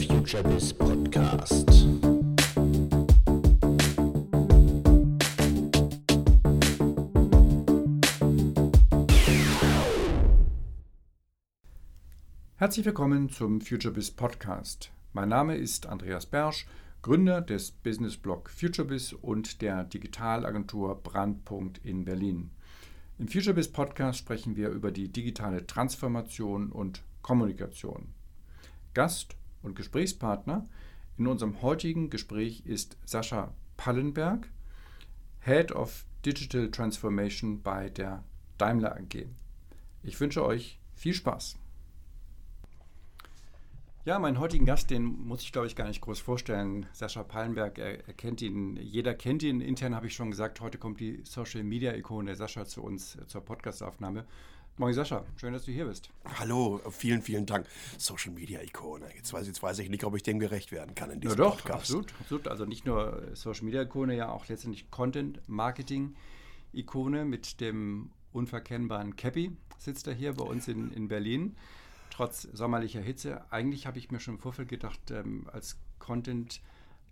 FutureBiz Podcast. Herzlich willkommen zum FutureBiz Podcast. Mein Name ist Andreas Bersch, Gründer des Businessblog FutureBiz und der Digitalagentur Brandpunkt in Berlin. Im FutureBiz Podcast sprechen wir über die digitale Transformation und Kommunikation. Gast und Gesprächspartner in unserem heutigen Gespräch ist Sascha Pallenberg, Head of Digital Transformation bei der Daimler AG. Ich wünsche euch viel Spaß. Ja, meinen heutigen Gast, den muss ich glaube ich gar nicht groß vorstellen. Sascha Pallenberg, er, er kennt ihn, jeder kennt ihn. Intern habe ich schon gesagt, heute kommt die Social Media Ikone Sascha zu uns äh, zur Podcastaufnahme. Moin Sascha, schön, dass du hier bist. Hallo, vielen, vielen Dank. Social Media Ikone. Jetzt weiß, jetzt weiß ich nicht, ob ich dem gerecht werden kann in diesem ja, doch, Podcast. Absolut, absolut. Also nicht nur Social Media Ikone, ja auch letztendlich Content Marketing Ikone mit dem unverkennbaren Cappy sitzt er hier bei uns in, in Berlin trotz sommerlicher Hitze. Eigentlich habe ich mir schon im Vorfeld gedacht, ähm, als Content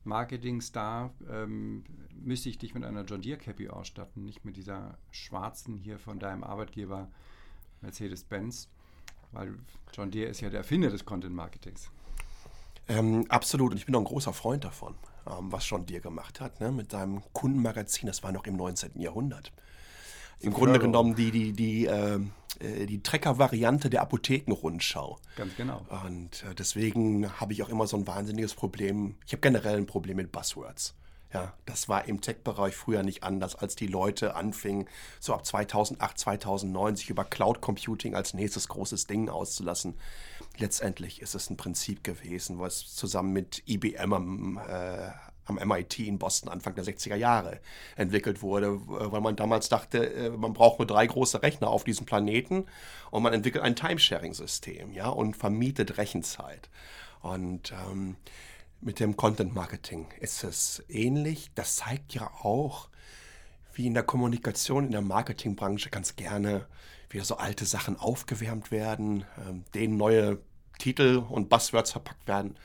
Marketing Star ähm, müsste ich dich mit einer John Deere Cappy ausstatten, nicht mit dieser schwarzen hier von deinem Arbeitgeber Mercedes-Benz, weil John Deere ist ja der Erfinder des Content Marketings. Ähm, absolut, und ich bin auch ein großer Freund davon, ähm, was John Deere gemacht hat, ne? mit seinem Kundenmagazin, das war noch im 19. Jahrhundert. Im Grunde genommen die, die, die, ähm, äh, die Trecker-Variante der Apothekenrundschau. Ganz genau. Und äh, deswegen habe ich auch immer so ein wahnsinniges Problem. Ich habe generell ein Problem mit Buzzwords. Ja, das war im Tech-Bereich früher nicht anders, als die Leute anfingen, so ab 2008, 2009 sich über Cloud Computing als nächstes großes Ding auszulassen. Letztendlich ist es ein Prinzip gewesen, was zusammen mit IBM am äh, am MIT in Boston Anfang der 60er Jahre entwickelt wurde, weil man damals dachte, äh, man braucht nur drei große Rechner auf diesem Planeten und man entwickelt ein Timesharing-System ja, und vermietet Rechenzeit. Und ähm, mit dem Content Marketing ist es ähnlich. Das zeigt ja auch, wie in der Kommunikation, in der Marketingbranche ganz gerne wieder so alte Sachen aufgewärmt werden, ähm, denen neue Titel und Buzzwords verpackt werden.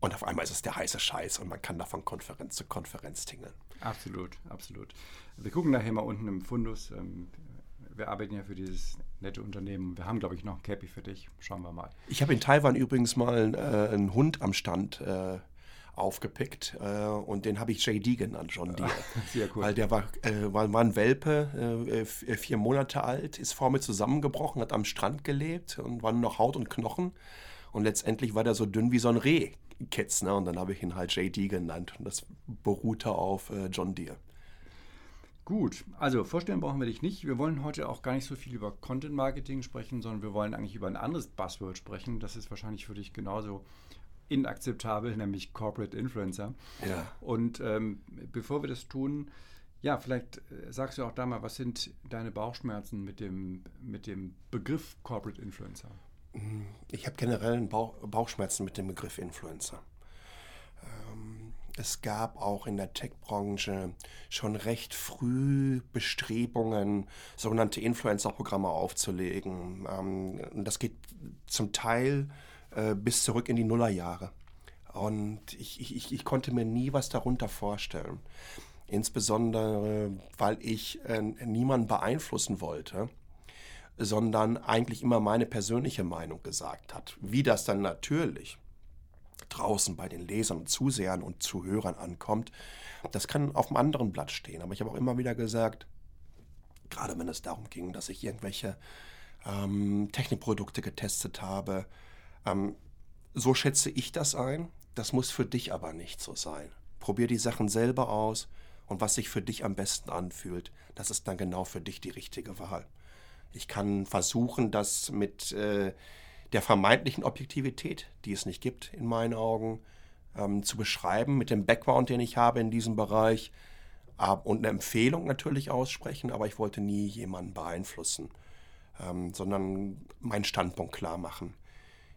Und auf einmal ist es der heiße Scheiß und man kann da von Konferenz zu Konferenz tingeln. Absolut, absolut. Wir gucken nachher mal unten im Fundus. Ähm, wir arbeiten ja für dieses nette Unternehmen. Wir haben, glaube ich, noch ein Cappy für dich. Schauen wir mal. Ich habe in Taiwan übrigens mal äh, einen Hund am Stand äh, aufgepickt äh, und den habe ich JD genannt, John Deere. Sehr cool. Weil der war, äh, war, war ein Welpe, äh, vier Monate alt, ist vor mir zusammengebrochen, hat am Strand gelebt und war nur noch Haut und Knochen. Und letztendlich war der so dünn wie so ein Reh. Kids, ne? Und dann habe ich ihn halt JD genannt und das beruhte auf äh, John Deere. Gut, also vorstellen brauchen wir dich nicht. Wir wollen heute auch gar nicht so viel über Content Marketing sprechen, sondern wir wollen eigentlich über ein anderes Buzzword sprechen. Das ist wahrscheinlich für dich genauso inakzeptabel, nämlich Corporate Influencer. Ja. Und ähm, bevor wir das tun, ja, vielleicht äh, sagst du auch da mal, was sind deine Bauchschmerzen mit dem, mit dem Begriff Corporate Influencer? Ich habe generell Bauch, Bauchschmerzen mit dem Begriff Influencer. Es gab auch in der Tech-Branche schon recht früh Bestrebungen, sogenannte Influencer-Programme aufzulegen. Ähm, das geht zum Teil äh, bis zurück in die Nullerjahre. Und ich, ich, ich konnte mir nie was darunter vorstellen. Insbesondere, weil ich äh, niemanden beeinflussen wollte sondern eigentlich immer meine persönliche Meinung gesagt hat. Wie das dann natürlich draußen bei den Lesern und Zusehern und Zuhörern ankommt, das kann auf einem anderen Blatt stehen. Aber ich habe auch immer wieder gesagt, gerade wenn es darum ging, dass ich irgendwelche ähm, Technikprodukte getestet habe, ähm, so schätze ich das ein. Das muss für dich aber nicht so sein. Probier die Sachen selber aus und was sich für dich am besten anfühlt, das ist dann genau für dich die richtige Wahl. Ich kann versuchen, das mit äh, der vermeintlichen Objektivität, die es nicht gibt in meinen Augen, ähm, zu beschreiben, mit dem Background, den ich habe in diesem Bereich äh, und eine Empfehlung natürlich aussprechen, aber ich wollte nie jemanden beeinflussen, ähm, sondern meinen Standpunkt klar machen.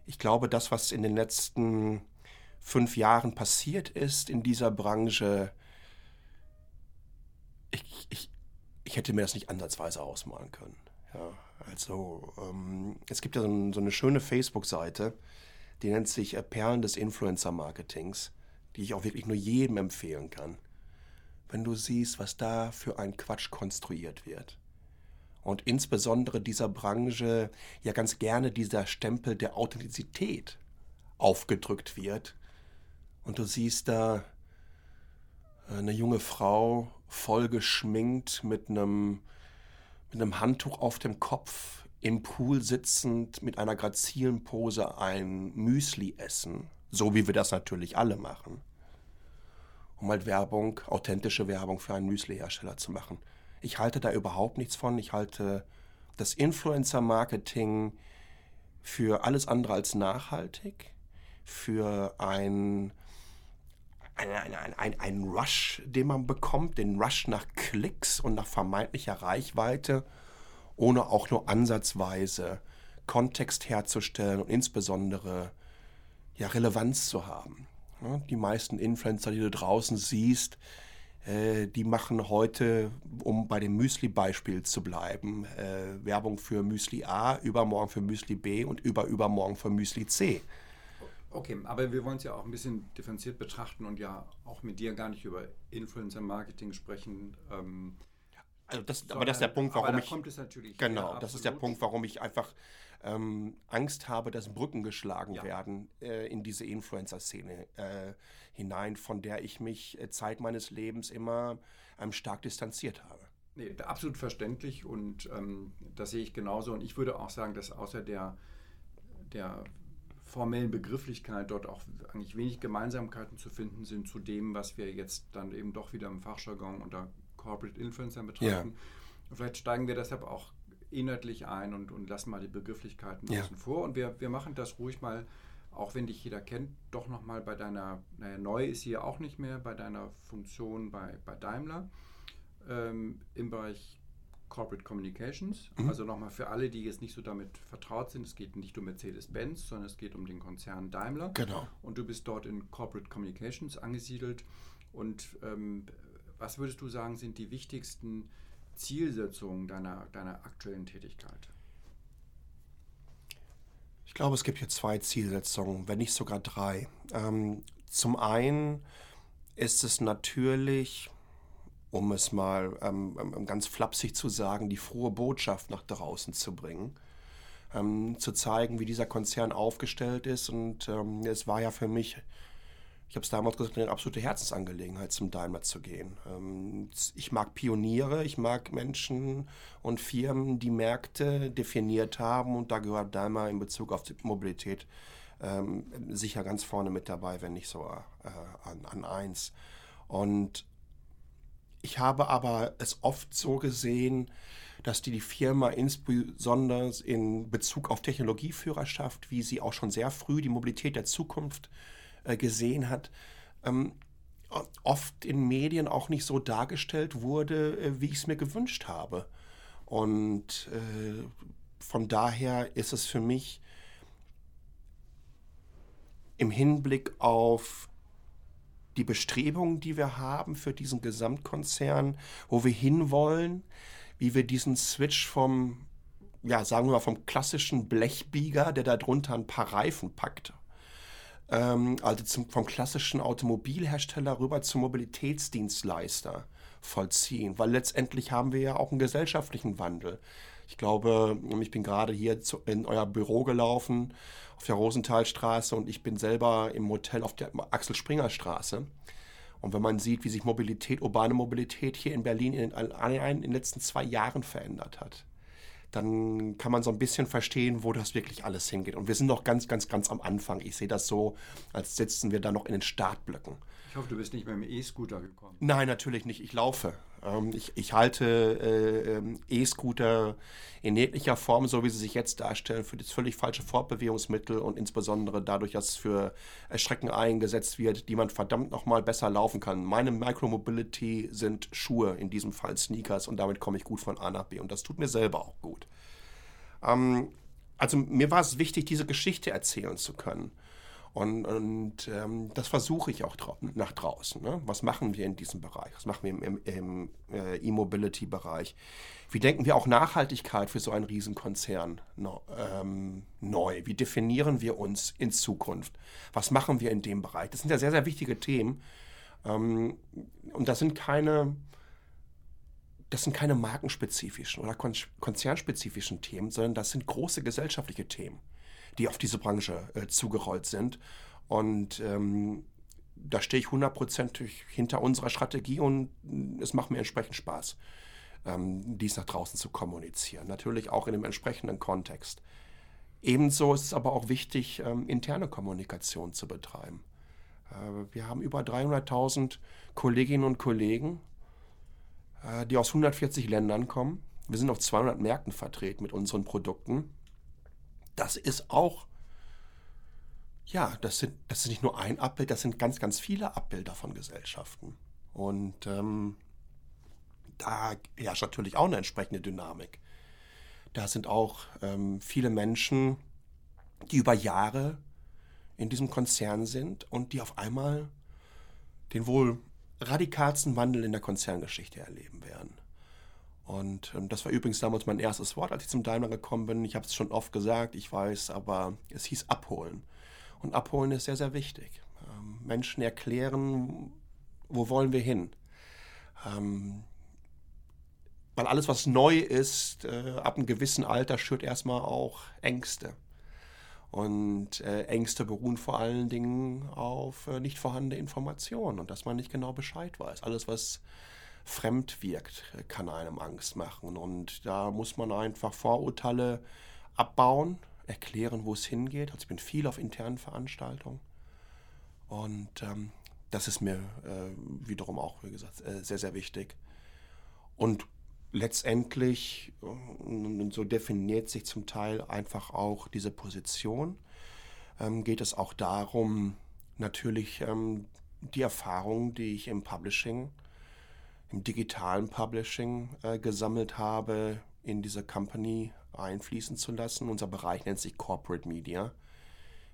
Ich glaube, das, was in den letzten fünf Jahren passiert ist in dieser Branche, ich, ich, ich hätte mir das nicht ansatzweise ausmalen können. Ja, also ähm, es gibt ja so, ein, so eine schöne Facebook-Seite, Die nennt sich äh, Perlen des Influencer-Marketings, die ich auch wirklich nur jedem empfehlen kann. Wenn du siehst, was da für ein Quatsch konstruiert wird. Und insbesondere dieser Branche ja ganz gerne dieser Stempel der Authentizität aufgedrückt wird. Und du siehst da eine junge Frau voll geschminkt mit einem, mit einem Handtuch auf dem Kopf im Pool sitzend mit einer grazilen Pose ein Müsli essen, so wie wir das natürlich alle machen, um halt Werbung, authentische Werbung für einen Müsli-Hersteller zu machen. Ich halte da überhaupt nichts von. Ich halte das Influencer-Marketing für alles andere als nachhaltig, für ein ein, ein, ein, ein Rush, den man bekommt, den Rush nach Klicks und nach vermeintlicher Reichweite, ohne auch nur ansatzweise Kontext herzustellen und insbesondere ja, Relevanz zu haben. Ja, die meisten Influencer, die du draußen siehst, äh, die machen heute, um bei dem Müsli-Beispiel zu bleiben, äh, Werbung für Müsli A, übermorgen für Müsli B und überübermorgen für Müsli C. Okay, aber wir wollen es ja auch ein bisschen differenziert betrachten und ja auch mit dir gar nicht über Influencer-Marketing sprechen. Ähm, also das, sondern, aber das ist der Punkt, warum ich. Genau, ja, das ist der Punkt, warum ich einfach ähm, Angst habe, dass Brücken geschlagen ja. werden äh, in diese Influencer-Szene äh, hinein, von der ich mich äh, Zeit meines Lebens immer ähm, stark distanziert habe. Nee, absolut verständlich und ähm, das sehe ich genauso. Und ich würde auch sagen, dass außer der, der formellen Begrifflichkeit dort auch eigentlich wenig Gemeinsamkeiten zu finden sind zu dem, was wir jetzt dann eben doch wieder im Fachjargon unter Corporate Influencer betrachten. Ja. Vielleicht steigen wir deshalb auch inhaltlich ein und, und lassen mal die Begrifflichkeiten ja. außen vor. Und wir, wir machen das ruhig mal, auch wenn dich jeder kennt, doch nochmal bei deiner, naja, neu ist sie ja auch nicht mehr, bei deiner Funktion bei, bei Daimler ähm, im Bereich Corporate Communications. Mhm. Also nochmal für alle, die jetzt nicht so damit vertraut sind, es geht nicht um Mercedes-Benz, sondern es geht um den Konzern Daimler. Genau. Und du bist dort in Corporate Communications angesiedelt. Und ähm, was würdest du sagen, sind die wichtigsten Zielsetzungen deiner, deiner aktuellen Tätigkeit? Ich glaube, es gibt hier zwei Zielsetzungen, wenn nicht sogar drei. Ähm, zum einen ist es natürlich um es mal ähm, ähm, ganz flapsig zu sagen, die frohe Botschaft nach draußen zu bringen. Ähm, zu zeigen, wie dieser Konzern aufgestellt ist. Und ähm, es war ja für mich, ich habe es damals gesagt, eine absolute Herzensangelegenheit, zum Daimler zu gehen. Ähm, ich mag Pioniere, ich mag Menschen und Firmen, die Märkte definiert haben. Und da gehört Daimler in Bezug auf die Mobilität ähm, sicher ganz vorne mit dabei, wenn nicht so äh, an, an eins. Und ich habe aber es oft so gesehen, dass die, die Firma insbesondere in Bezug auf Technologieführerschaft, wie sie auch schon sehr früh die Mobilität der Zukunft äh, gesehen hat, ähm, oft in Medien auch nicht so dargestellt wurde, äh, wie ich es mir gewünscht habe. Und äh, von daher ist es für mich im Hinblick auf die Bestrebungen, die wir haben für diesen Gesamtkonzern, wo wir hinwollen, wie wir diesen Switch vom, ja, sagen wir mal, vom klassischen Blechbieger, der da drunter ein paar Reifen packt, ähm, also zum, vom klassischen Automobilhersteller rüber zum Mobilitätsdienstleister vollziehen, weil letztendlich haben wir ja auch einen gesellschaftlichen Wandel. Ich glaube, ich bin gerade hier in euer Büro gelaufen auf der Rosenthalstraße und ich bin selber im Hotel auf der Axel Springer Straße. Und wenn man sieht, wie sich Mobilität, urbane Mobilität hier in Berlin in, in den letzten zwei Jahren verändert hat, dann kann man so ein bisschen verstehen, wo das wirklich alles hingeht. Und wir sind noch ganz, ganz, ganz am Anfang. Ich sehe das so, als sitzen wir da noch in den Startblöcken. Ich hoffe, du bist nicht mit dem E-Scooter gekommen. Nein, natürlich nicht. Ich laufe. Ähm, ich, ich, halte äh, ähm, E-Scooter in jeglicher Form, so wie sie sich jetzt darstellen, für das völlig falsche Fortbewegungsmittel und insbesondere dadurch, dass es für Strecken eingesetzt wird, die man verdammt nochmal besser laufen kann. Meine Micromobility sind Schuhe, in diesem Fall Sneakers und damit komme ich gut von A nach B und das tut mir selber auch gut. Ähm, also mir war es wichtig, diese Geschichte erzählen zu können. Und, und ähm, das versuche ich auch nach draußen. Ne? Was machen wir in diesem Bereich? Was machen wir im, im, im äh, E-Mobility-Bereich? Wie denken wir auch Nachhaltigkeit für so einen Riesenkonzern no, ähm, neu? Wie definieren wir uns in Zukunft? Was machen wir in dem Bereich? Das sind ja sehr, sehr wichtige Themen. Ähm, und das sind keine, das sind keine markenspezifischen oder konzernspezifischen Themen, sondern das sind große gesellschaftliche Themen die auf diese Branche äh, zugerollt sind. Und ähm, da stehe ich hundertprozentig hinter unserer Strategie und mm, es macht mir entsprechend Spaß, ähm, dies nach draußen zu kommunizieren. Natürlich auch in dem entsprechenden Kontext. Ebenso ist es aber auch wichtig, ähm, interne Kommunikation zu betreiben. Äh, wir haben über 300.000 Kolleginnen und Kollegen, äh, die aus 140 Ländern kommen. Wir sind auf 200 Märkten vertreten mit unseren Produkten das ist auch, ja, das, sind, das ist nicht nur ein Abbild, das sind ganz, ganz viele Abbilder von Gesellschaften. Und ähm, da herrscht natürlich auch eine entsprechende Dynamik. Da sind auch ähm, viele Menschen, die über Jahre in diesem Konzern sind und die auf einmal den wohl radikalsten Wandel in der Konzerngeschichte erleben werden. Und ähm, das war übrigens damals mein erstes Wort, als ich zum Daimler gekommen bin. Ich habe es schon oft gesagt, ich weiß, aber es hieß abholen. Und abholen ist sehr, sehr wichtig. Ähm, Menschen erklären, wo wollen wir hin. Ähm, weil alles, was neu ist, äh, ab einem gewissen Alter schürt erstmal auch Ängste. Und äh, Ängste beruhen vor allen Dingen auf äh, nicht vorhandene Informationen und dass man nicht genau Bescheid weiß. Alles, was fremd wirkt, kann einem Angst machen. Und da muss man einfach Vorurteile abbauen, erklären, wo es hingeht. Also ich bin viel auf internen Veranstaltungen. Und ähm, das ist mir äh, wiederum auch, wie gesagt, äh, sehr, sehr wichtig. Und letztendlich, und so definiert sich zum Teil einfach auch diese Position, ähm, geht es auch darum, natürlich ähm, die Erfahrungen, die ich im Publishing im digitalen Publishing äh, gesammelt habe, in diese Company einfließen zu lassen. Unser Bereich nennt sich Corporate Media.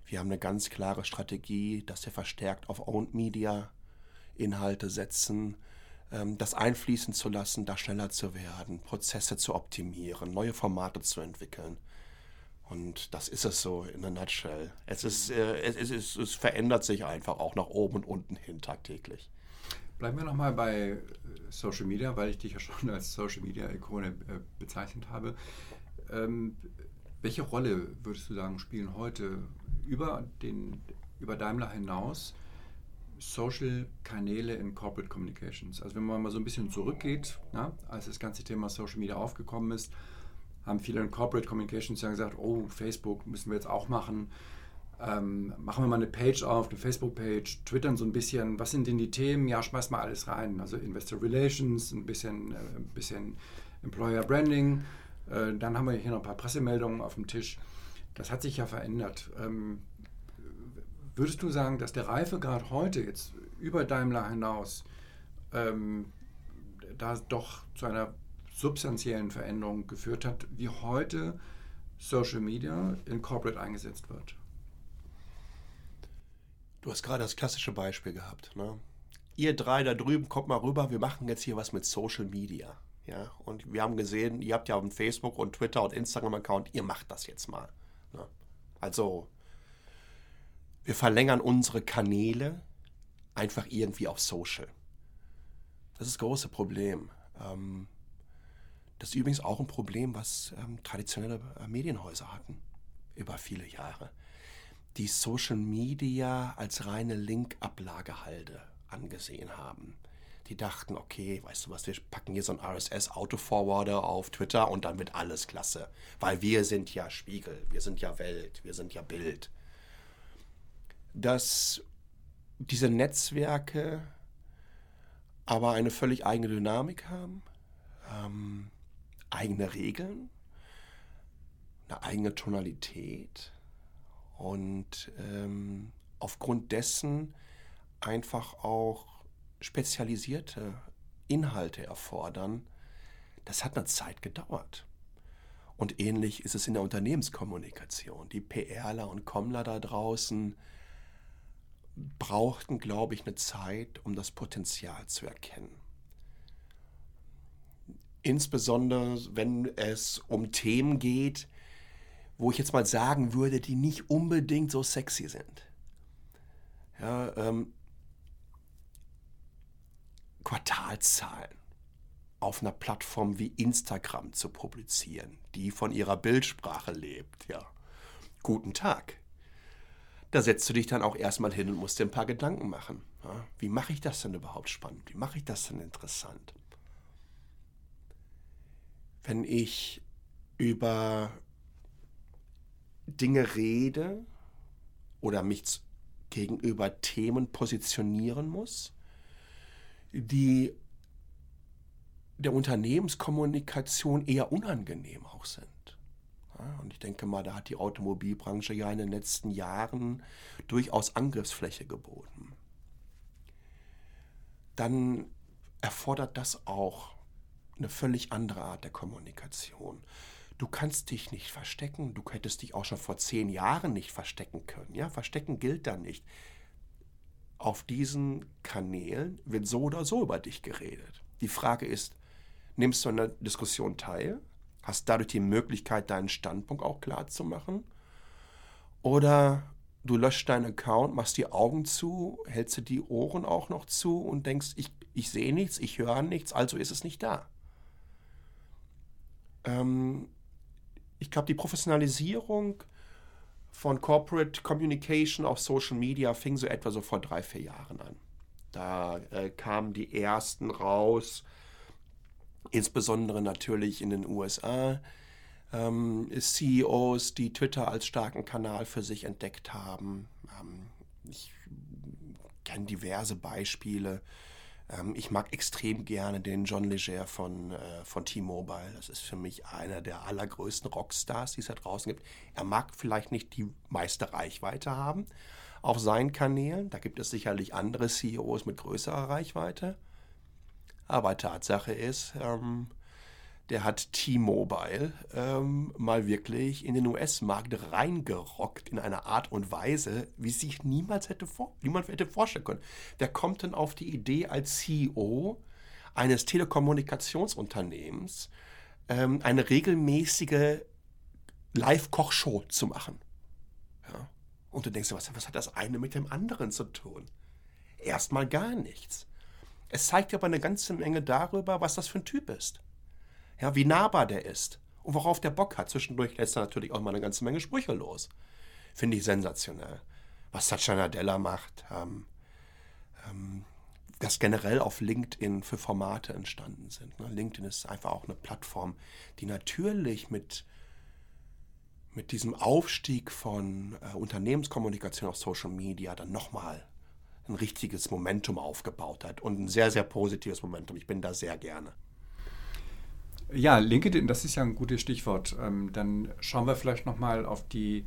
Wir haben eine ganz klare Strategie, dass wir verstärkt auf Owned Media Inhalte setzen, ähm, das einfließen zu lassen, da schneller zu werden, Prozesse zu optimieren, neue Formate zu entwickeln. Und das ist es so in a nutshell. Es, ist, äh, es, ist, es verändert sich einfach auch nach oben und unten hin tagtäglich. Bleiben wir nochmal bei äh, Social Media, weil ich dich ja schon als Social Media Ikone äh, bezeichnet habe. Ähm, welche Rolle würdest du sagen, spielen heute über, den, über Daimler hinaus Social Kanäle in Corporate Communications? Also wenn man mal so ein bisschen zurückgeht, na, als das ganze Thema Social Media aufgekommen ist, haben viele in Corporate Communications ja gesagt, oh, Facebook müssen wir jetzt auch machen ähm, machen wir mal eine Page auf, eine Facebook-Page, twittern so ein bisschen, was sind denn die Themen? Ja, schmeiß mal alles rein. Also Investor Relations, ein bisschen, äh, ein bisschen Employer Branding. Äh, dann haben wir hier noch ein paar Pressemeldungen auf dem Tisch. Das hat sich ja verändert. Ähm, würdest du sagen, dass der Reifegrad heute jetzt über Daimler hinaus ähm, da doch zu einer substanziellen Veränderung geführt hat, wie heute Social Media in Corporate eingesetzt wird? Du hast gerade das klassische Beispiel gehabt. Ne? Ihr drei da drüben, kommt mal rüber, wir machen jetzt hier was mit Social Media. Ja? Und wir haben gesehen, ihr habt ja auf Facebook und Twitter und Instagram-Account, ihr macht das jetzt mal. Ne? Also, wir verlängern unsere Kanäle einfach irgendwie auf Social. Das ist das große Problem. Ähm, das ist übrigens auch ein Problem, was ähm, traditionelle äh, Medienhäuser hatten über viele Jahre die Social Media als reine Link-Ablagehalde angesehen haben. Die dachten, okay, weißt du was, wir packen hier so ein RSS-Auto-Forwarder auf Twitter und dann wird alles klasse. Weil wir sind ja Spiegel, wir sind ja Welt, wir sind ja Bild. Dass diese Netzwerke aber eine völlig eigene Dynamik haben, ähm, eigene Regeln, eine eigene Tonalität, und ähm, aufgrund dessen einfach auch spezialisierte Inhalte erfordern, das hat eine Zeit gedauert. Und ähnlich ist es in der Unternehmenskommunikation. Die PRler und Kommler da draußen brauchten, glaube ich, eine Zeit, um das Potenzial zu erkennen. Insbesondere, wenn es um Themen geht, wo ich jetzt mal sagen würde, die nicht unbedingt so sexy sind. Ja, ähm, Quartalzahlen auf einer Plattform wie Instagram zu publizieren, die von ihrer Bildsprache lebt. Ja, guten Tag. Da setzt du dich dann auch erstmal hin und musst dir ein paar Gedanken machen. Ja, wie mache ich das denn überhaupt spannend? Wie mache ich das denn interessant? Wenn ich über Dinge rede oder mich gegenüber Themen positionieren muss, die der Unternehmenskommunikation eher unangenehm auch sind. Ja, und ich denke mal, da hat die Automobilbranche ja in den letzten Jahren durchaus Angriffsfläche geboten. Dann erfordert das auch eine völlig andere Art der Kommunikation. Du kannst dich nicht verstecken. Du hättest dich auch schon vor zehn Jahren nicht verstecken können. Ja, verstecken gilt da nicht. Auf diesen Kanälen wird so oder so über dich geredet. Die Frage ist, nimmst du an der Diskussion teil? Hast dadurch die Möglichkeit, deinen Standpunkt auch klar zu machen? Oder du löscht deinen Account, machst die Augen zu, hältst du die Ohren auch noch zu und denkst, ich, ich sehe nichts, ich höre nichts, also ist es nicht da. Ähm, ich glaube, die Professionalisierung von Corporate Communication auf Social Media fing so etwa so vor drei, vier Jahren an. Da äh, kamen die ersten raus, insbesondere natürlich in den USA, ähm, CEOs, die Twitter als starken Kanal für sich entdeckt haben. Ähm, ich kenne diverse Beispiele. Ähm, ich mag extrem gerne den John Leger von, äh, von T-Mobile. Das ist für mich einer der allergrößten Rockstars, die es da draußen gibt. Er mag vielleicht nicht die meiste Reichweite haben auf seinen Kanälen. Da gibt es sicherlich andere CEOs mit größerer Reichweite. Aber Tatsache ist, ähm, der hat T-Mobile ähm, mal wirklich in den US-Markt reingerockt in einer Art und Weise, wie sich niemals hätte vor, niemand hätte vorstellen können. Wer kommt denn auf die Idee als CEO eines Telekommunikationsunternehmens ähm, eine regelmäßige Live-Kochshow zu machen? Ja. Und du denkst, was, was hat das eine mit dem anderen zu tun? Erstmal gar nichts. Es zeigt aber eine ganze Menge darüber, was das für ein Typ ist ja, wie nahbar der ist und worauf der Bock hat. Zwischendurch lässt er natürlich auch mal eine ganze Menge Sprüche los. Finde ich sensationell. Was Satya Nadella macht, ähm, ähm, dass generell auf LinkedIn für Formate entstanden sind. Ne? LinkedIn ist einfach auch eine Plattform, die natürlich mit, mit diesem Aufstieg von äh, Unternehmenskommunikation auf Social Media dann nochmal ein richtiges Momentum aufgebaut hat und ein sehr, sehr positives Momentum. Ich bin da sehr gerne. Ja, LinkedIn, das ist ja ein gutes Stichwort. Ähm, dann schauen wir vielleicht nochmal auf die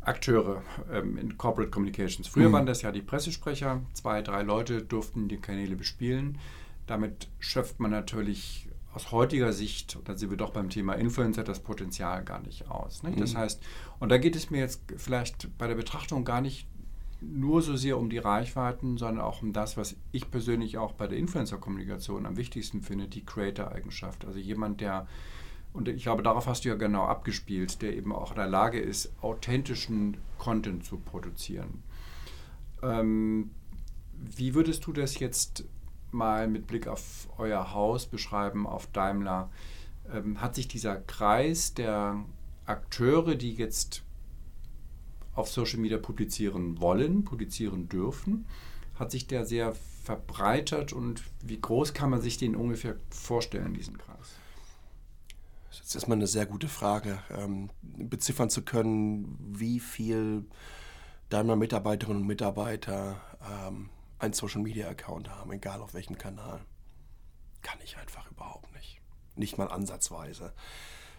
Akteure ähm, in Corporate Communications. Früher mhm. waren das ja die Pressesprecher, zwei, drei Leute durften die Kanäle bespielen. Damit schöpft man natürlich aus heutiger Sicht, da sind wir doch beim Thema Influencer, das Potenzial gar nicht aus. Ne? Das mhm. heißt, und da geht es mir jetzt vielleicht bei der Betrachtung gar nicht nur so sehr um die Reichweiten, sondern auch um das, was ich persönlich auch bei der Influencer-Kommunikation am wichtigsten finde, die Creator-Eigenschaft. Also jemand, der, und ich glaube, darauf hast du ja genau abgespielt, der eben auch in der Lage ist, authentischen Content zu produzieren. Ähm, wie würdest du das jetzt mal mit Blick auf euer Haus beschreiben, auf Daimler? Ähm, hat sich dieser Kreis der Akteure, die jetzt auf Social Media publizieren wollen, publizieren dürfen, hat sich der sehr verbreitert und wie groß kann man sich den ungefähr vorstellen, diesen Kreis? Das ist erstmal eine sehr gute Frage, ähm, beziffern zu können, wie viel deiner Mitarbeiterinnen und Mitarbeiter ähm, einen Social Media Account haben, egal auf welchem Kanal. Kann ich einfach überhaupt nicht. Nicht mal ansatzweise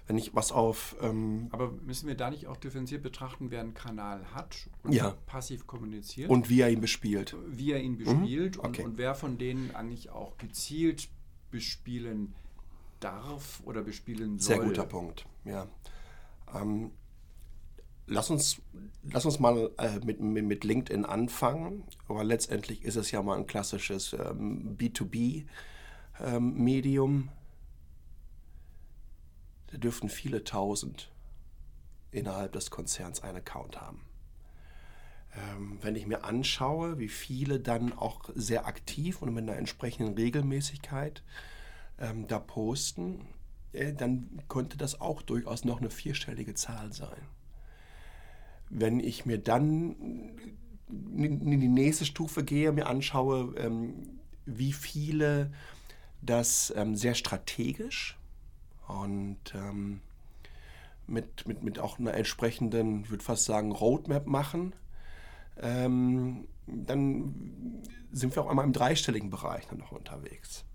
wenn ich was auf. Ähm Aber müssen wir da nicht auch differenziert betrachten, wer einen Kanal hat und ja. passiv kommuniziert? Und wie er ihn bespielt. Wie er ihn bespielt mhm. okay. und, und, wer von denen eigentlich auch gezielt bespielen darf oder bespielen soll. Sehr guter Punkt, ja. Ähm, lass uns, lass uns mal äh, mit, mit LinkedIn anfangen. Aber letztendlich ist es ja mal ein klassisches ähm, B2B-Medium. Da dürften viele tausend innerhalb des Konzerns einen Account haben. Ähm, wenn ich mir anschaue, wie viele dann auch sehr aktiv und mit einer entsprechenden Regelmäßigkeit ähm, da posten, äh, dann könnte das auch durchaus noch eine vierstellige Zahl sein. Wenn ich mir dann in die nächste Stufe gehe, mir anschaue, ähm, wie viele das ähm, sehr strategisch und ähm, mit, mit, mit auch einer entsprechenden, ich würde fast sagen, Roadmap machen, ähm, dann sind wir auch einmal im dreistelligen Bereich dann noch unterwegs.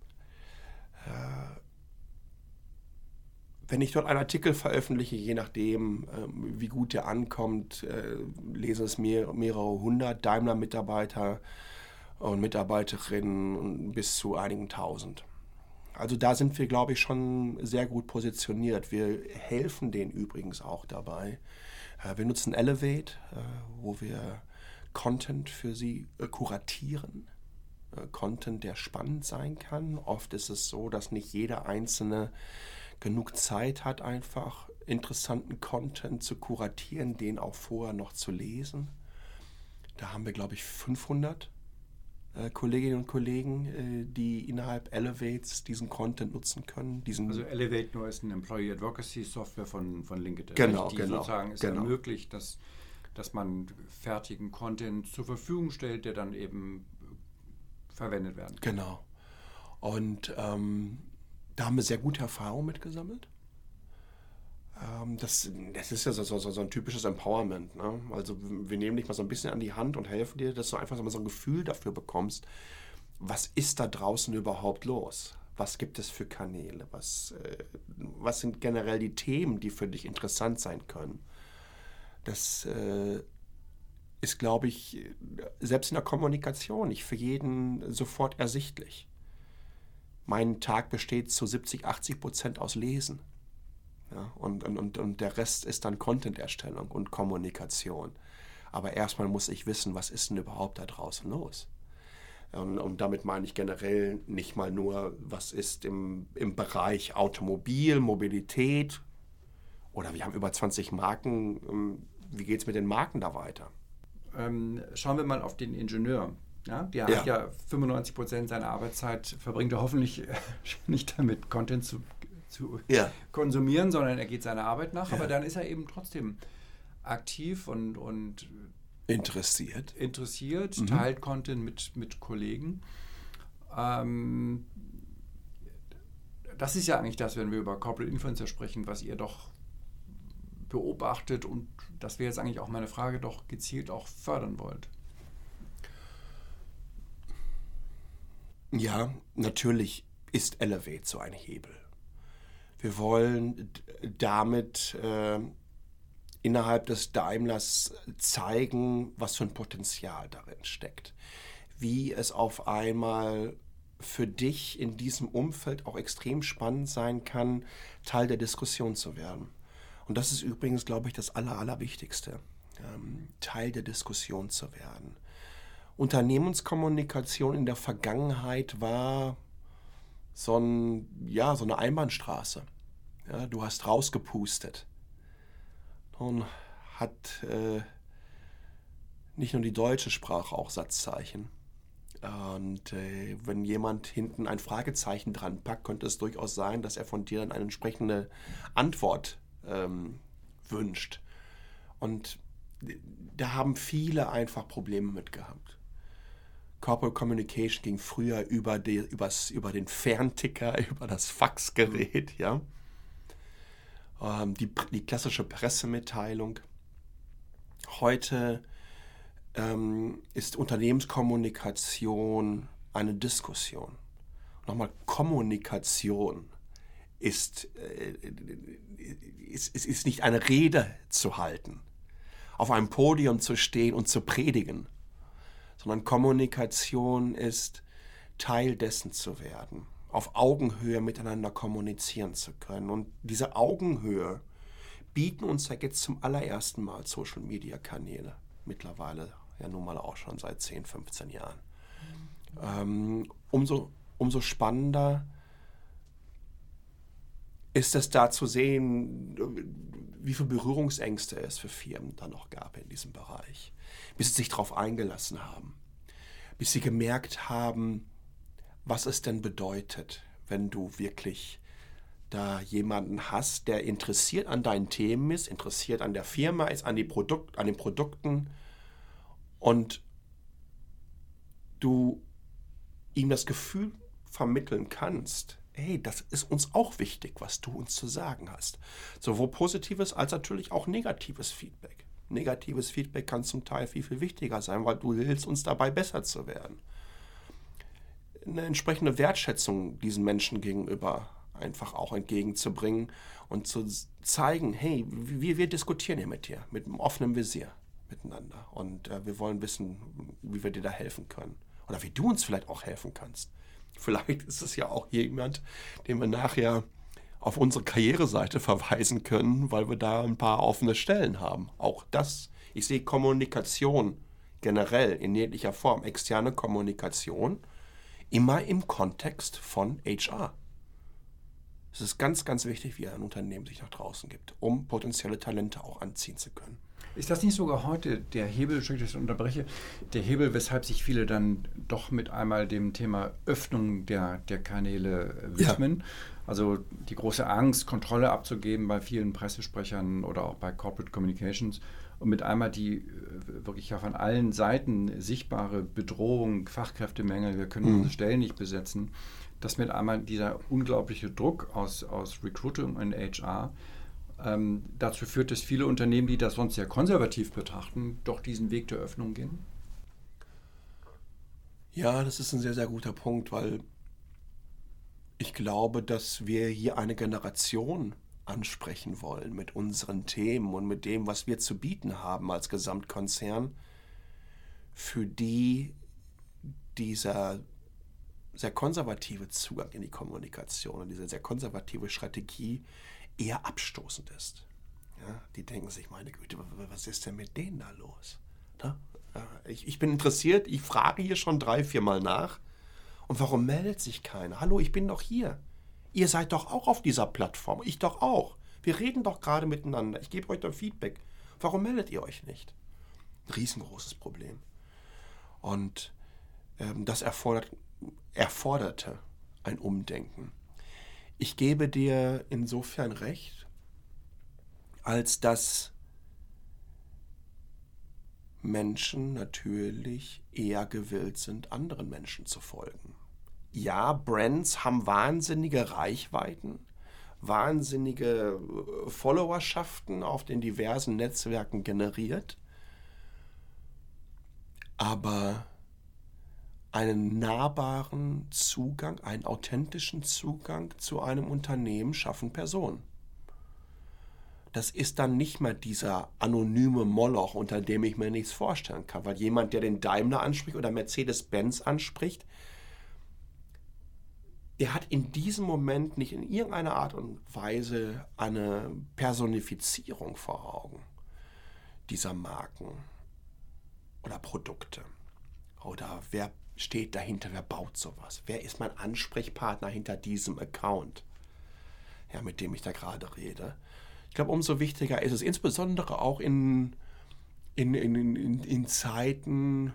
Äh, wenn ich dort einen Artikel veröffentliche, je nachdem, ähm, wie gut der ankommt, äh, lesen es mehr, mehrere hundert Daimler-Mitarbeiter und Mitarbeiterinnen bis zu einigen tausend. Also da sind wir, glaube ich, schon sehr gut positioniert. Wir helfen denen übrigens auch dabei. Äh, wir nutzen Elevate, äh, wo wir Content für sie äh, kuratieren. Content, der spannend sein kann. Oft ist es so, dass nicht jeder einzelne genug Zeit hat, einfach interessanten Content zu kuratieren, den auch vorher noch zu lesen. Da haben wir, glaube ich, 500 äh, Kolleginnen und Kollegen, äh, die innerhalb Elevates diesen Content nutzen können. Diesen also Elevate nur ist eine Employee Advocacy Software von, von LinkedIn. Genau, die genau. sozusagen es genau. ermöglicht, dass, dass man fertigen Content zur Verfügung stellt, der dann eben verwendet werden kann. Genau. Und ähm, da haben wir sehr gute Erfahrungen mitgesammelt. Ähm, das, das ist ja so, so, so ein typisches Empowerment. Ne? Also wir nehmen dich mal so ein bisschen an die Hand und helfen dir, dass du einfach so ein Gefühl dafür bekommst, was ist da draußen überhaupt los? Was gibt es für Kanäle? Was, äh, was sind generell die Themen, die für dich interessant sein können? Das äh, ist, glaube ich, selbst in der Kommunikation nicht für jeden sofort ersichtlich. Mein Tag besteht zu 70, 80 Prozent aus Lesen. Ja, und, und, und der Rest ist dann Content-Erstellung und Kommunikation. Aber erstmal muss ich wissen, was ist denn überhaupt da draußen los? Und, und, damit meine ich generell nicht mal nur, was ist im, im Bereich Automobil, Mobilität oder wir haben über 20 Marken. Ähm, wie geht es mit den Marken da weiter? Ähm, schauen wir mal auf den Ingenieur. Ja, der ja. hat ja 95 Prozent seiner Arbeitszeit verbringt er hoffentlich nicht damit, Content zu zu ja. konsumieren, sondern er geht seiner Arbeit nach. Ja. Aber dann ist er eben trotzdem aktiv und, und interessiert, interessiert mhm. teilt Content mit, mit Kollegen. Ähm, das ist ja eigentlich das, wenn wir über Corporate Influencer sprechen, was ihr doch beobachtet und das wäre jetzt eigentlich auch meine Frage, doch gezielt auch fördern wollt. Ja, natürlich ist Elevate so ein Hebel. Wir wollen damit äh, innerhalb des Daimlers zeigen, was für ein Potenzial darin steckt. Wie es auf einmal für dich in diesem Umfeld auch extrem spannend sein kann, Teil der Diskussion zu werden. Und das ist übrigens, glaube ich, das Aller, Allerwichtigste, ähm, Teil der Diskussion zu werden. Unternehmenskommunikation in der Vergangenheit war so, ein, ja, so eine Einbahnstraße. Ja, du hast rausgepustet. Und hat äh, nicht nur die deutsche Sprache auch Satzzeichen. Und äh, wenn jemand hinten ein Fragezeichen dran packt, könnte es durchaus sein, dass er von dir dann eine entsprechende Antwort ähm, wünscht. Und da haben viele einfach Probleme mit gehabt. Corporate Communication ging früher über, die, übers, über den Fernticker, über das Faxgerät, ja. Ähm, die, die klassische Pressemitteilung. Heute ähm, ist Unternehmenskommunikation eine Diskussion. Nochmal, Kommunikation ist, äh, ist, ist, ist nicht eine Rede zu halten, auf einem Podium zu stehen und zu predigen sondern Kommunikation ist Teil dessen zu werden, auf Augenhöhe miteinander kommunizieren zu können. Und diese Augenhöhe bieten uns ja jetzt zum allerersten Mal Social-Media-Kanäle. Mittlerweile ja nun mal auch schon seit 10, 15 Jahren. Ähm, umso, umso spannender ist es da zu sehen, wie viele Berührungsängste es für Firmen da noch gab in diesem Bereich, bis sie sich darauf eingelassen haben, bis sie gemerkt haben, was es denn bedeutet, wenn du wirklich da jemanden hast, der interessiert an deinen Themen ist, interessiert an der Firma ist, an, die Produkt, an den Produkten und du ihm das Gefühl vermitteln kannst, hey, das ist uns auch wichtig, was du uns zu sagen hast. Sowohl positives als natürlich auch negatives Feedback. Negatives Feedback kann zum Teil viel, viel wichtiger sein, weil du hilfst uns dabei, besser zu werden. Eine entsprechende Wertschätzung diesen Menschen gegenüber einfach auch entgegenzubringen und zu zeigen, hey, wir, wir diskutieren hier mit dir, mit einem offenen Visier miteinander. Und äh, wir wollen wissen, wie wir dir da helfen können. Oder wie du uns vielleicht auch helfen kannst. Vielleicht ist es ja auch jemand, den wir nachher auf unsere Karriereseite verweisen können, weil wir da ein paar offene Stellen haben. Auch das, ich sehe Kommunikation generell in jeglicher Form, externe Kommunikation, immer im Kontext von HR. Es ist ganz, ganz wichtig, wie ein Unternehmen sich nach draußen gibt, um potenzielle Talente auch anziehen zu können. Ist das nicht sogar heute der Hebel, ich unterbreche, der Hebel, weshalb sich viele dann doch mit einmal dem Thema Öffnung der, der Kanäle widmen? Ja. Also die große Angst, Kontrolle abzugeben bei vielen Pressesprechern oder auch bei Corporate Communications und mit einmal die äh, wirklich ja von allen Seiten sichtbare Bedrohung, Fachkräftemängel, wir können mhm. unsere Stellen nicht besetzen, dass mit einmal dieser unglaubliche Druck aus, aus Recruiting und HR ähm, dazu führt, dass viele Unternehmen, die das sonst sehr konservativ betrachten, doch diesen Weg der Öffnung gehen? Ja, das ist ein sehr, sehr guter Punkt, weil ich glaube, dass wir hier eine Generation ansprechen wollen mit unseren Themen und mit dem, was wir zu bieten haben als Gesamtkonzern, für die dieser sehr konservative Zugang in die Kommunikation und diese sehr konservative Strategie eher abstoßend ist. Ja, die denken sich, meine Güte, was ist denn mit denen da los? Na? Äh, ich, ich bin interessiert, ich frage hier schon drei, vier Mal nach. Und warum meldet sich keiner? Hallo, ich bin doch hier. Ihr seid doch auch auf dieser Plattform. Ich doch auch. Wir reden doch gerade miteinander. Ich gebe euch doch Feedback. Warum meldet ihr euch nicht? Riesengroßes Problem. Und ähm, das erfordert, erforderte ein Umdenken. Ich gebe dir insofern recht, als dass Menschen natürlich eher gewillt sind, anderen Menschen zu folgen. Ja, Brands haben wahnsinnige Reichweiten, wahnsinnige äh, Followerschaften auf den diversen Netzwerken generiert, aber einen nahbaren Zugang, einen authentischen Zugang zu einem Unternehmen schaffen Personen. Das ist dann nicht mehr dieser anonyme Moloch, unter dem ich mir nichts vorstellen kann, weil jemand, der den Daimler anspricht oder Mercedes-Benz anspricht, der hat in diesem Moment nicht in irgendeiner Art und Weise eine Personifizierung vor Augen dieser Marken oder Produkte. Oder wer steht dahinter? Wer baut sowas? Wer ist mein Ansprechpartner hinter diesem Account? Ja, mit dem ich da gerade rede. Ich glaube, umso wichtiger ist es, insbesondere auch in, in, in, in, in Zeiten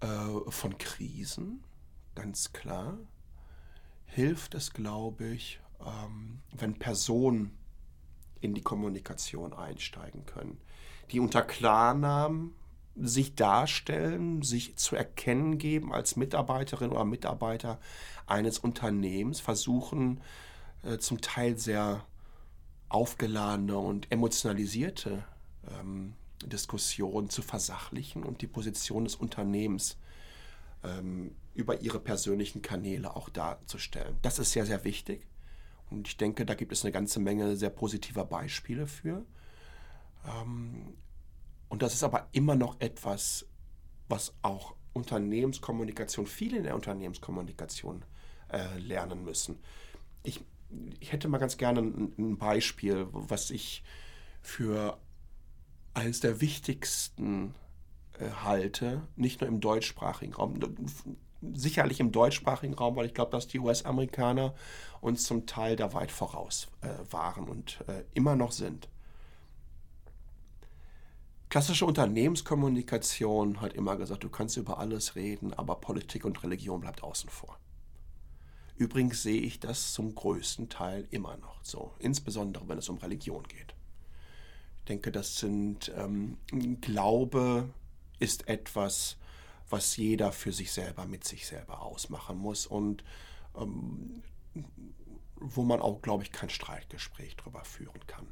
äh, von Krisen, ganz klar, hilft es, glaube ich, ähm, wenn Personen in die Kommunikation einsteigen können, die unter Klarnamen sich darstellen, sich zu erkennen geben als Mitarbeiterin oder Mitarbeiter eines Unternehmens, versuchen äh, zum Teil sehr aufgeladene und emotionalisierte ähm, Diskussionen zu versachlichen und die Position des Unternehmens ähm, über ihre persönlichen Kanäle auch darzustellen. Das ist sehr, sehr wichtig. Und ich denke, da gibt es eine ganze Menge sehr positiver Beispiele für. Ähm, und das ist aber immer noch etwas, was auch Unternehmenskommunikation, viele in der Unternehmenskommunikation äh, lernen müssen. Ich, ich hätte mal ganz gerne ein, ein Beispiel, was ich für eines der wichtigsten äh, halte, nicht nur im deutschsprachigen Raum, sicherlich im deutschsprachigen Raum, weil ich glaube, dass die US-Amerikaner uns zum Teil da weit voraus äh, waren und äh, immer noch sind. Klassische Unternehmenskommunikation hat immer gesagt, du kannst über alles reden, aber Politik und Religion bleibt außen vor. Übrigens sehe ich das zum größten Teil immer noch so, insbesondere wenn es um Religion geht. Ich denke, das sind ähm, Glaube ist etwas, was jeder für sich selber mit sich selber ausmachen muss und ähm, wo man auch, glaube ich, kein Streitgespräch darüber führen kann.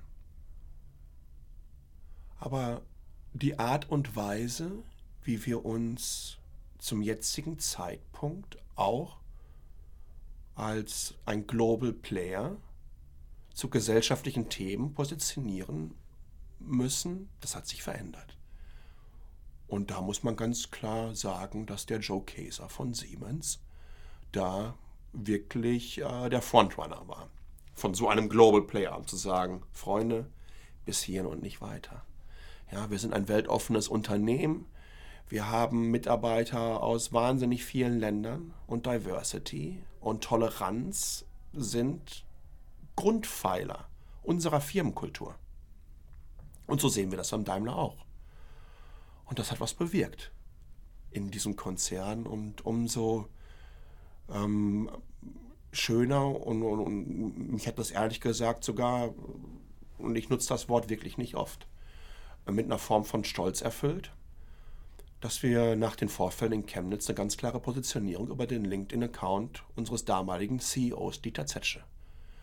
Aber die Art und Weise, wie wir uns zum jetzigen Zeitpunkt auch als ein Global Player zu gesellschaftlichen Themen positionieren müssen, das hat sich verändert. Und da muss man ganz klar sagen, dass der Joe Kaeser von Siemens da wirklich äh, der Frontrunner war. Von so einem Global Player zu sagen, Freunde, bis hierhin und nicht weiter. Ja, wir sind ein weltoffenes Unternehmen. Wir haben Mitarbeiter aus wahnsinnig vielen Ländern und Diversity und Toleranz sind Grundpfeiler unserer Firmenkultur. Und so sehen wir das beim Daimler auch. Und das hat was bewirkt in diesem Konzern und umso ähm, schöner und, und, und ich hätte das ehrlich gesagt sogar, und ich nutze das Wort wirklich nicht oft, mit einer Form von Stolz erfüllt, dass wir nach den Vorfällen in Chemnitz eine ganz klare Positionierung über den LinkedIn-Account unseres damaligen CEOs Dieter Zetsche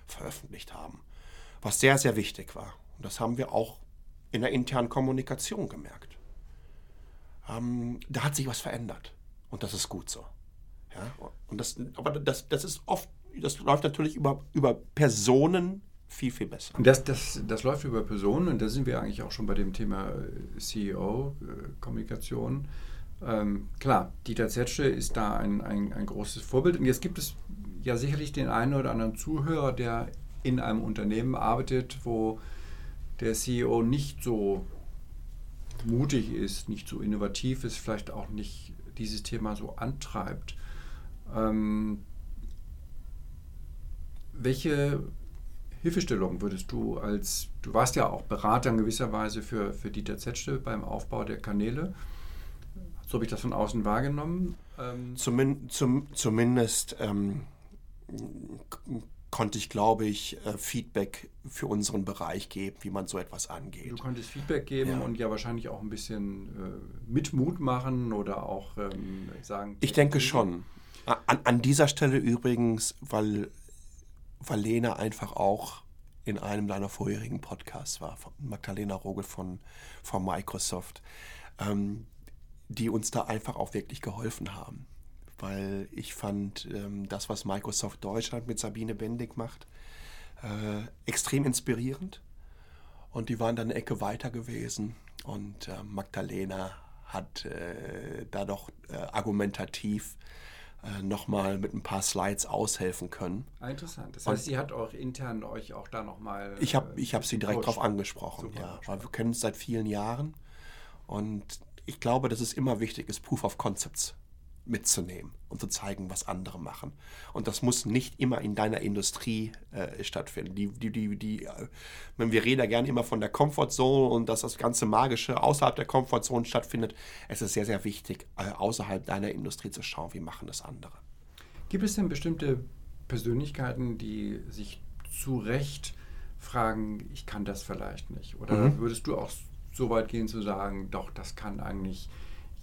veröffentlicht haben. Was sehr, sehr wichtig war. Und das haben wir auch in der internen Kommunikation gemerkt. Ähm, da hat sich was verändert. Und das ist gut so. Ja? Und das, aber das, das ist oft, das läuft natürlich über, über Personen viel, viel besser. Das, das, das läuft über Personen und da sind wir eigentlich auch schon bei dem Thema äh, CEO, äh. Ähm, klar, Dieter Zetsche ist da ein, ein, ein großes Vorbild. Und jetzt gibt es ja sicherlich den einen oder anderen Zuhörer, der in einem Unternehmen arbeitet, wo der CEO nicht so mutig ist, nicht so innovativ ist, vielleicht auch nicht dieses Thema so antreibt. Ähm, welche Hilfestellung würdest du als, du warst ja auch Berater in gewisser Weise für, für Dieter Zetsche beim Aufbau der Kanäle. So habe ich das von außen wahrgenommen. Ähm Zumin zum, zumindest ähm, konnte ich, glaube ich, äh, Feedback für unseren Bereich geben, wie man so etwas angeht. Du konntest Feedback geben ja. und ja wahrscheinlich auch ein bisschen äh, mit Mut machen oder auch ähm, sagen. Ich denke schon. An, an dieser Stelle übrigens, weil weil Lena einfach auch in einem deiner vorherigen Podcasts war, Magdalena Rogel von, von Microsoft, ähm, die uns da einfach auch wirklich geholfen haben. Weil ich fand ähm, das, was Microsoft Deutschland mit Sabine Bendig macht, äh, extrem inspirierend. Und die waren dann eine Ecke weiter gewesen. Und äh, Magdalena hat äh, da doch äh, argumentativ äh, nochmal mit ein paar Slides aushelfen können. Ah, interessant. Das heißt, und sie hat auch intern euch auch da nochmal. Ich habe ich hab sie direkt darauf angesprochen, Super, ja. Weil wir kennen uns seit vielen Jahren und ich glaube, dass es immer wichtig ist, Proof of Concepts mitzunehmen und zu zeigen, was andere machen. Und das muss nicht immer in deiner Industrie äh, stattfinden. Die, die, die, die, äh, wir reden ja gerne immer von der Comfortzone und dass das ganze Magische außerhalb der Comfortzone stattfindet. Es ist sehr, sehr wichtig, äh, außerhalb deiner Industrie zu schauen, wie machen das andere. Gibt es denn bestimmte Persönlichkeiten, die sich zu Recht fragen, ich kann das vielleicht nicht? Oder mhm. würdest du auch so weit gehen zu sagen, doch, das kann eigentlich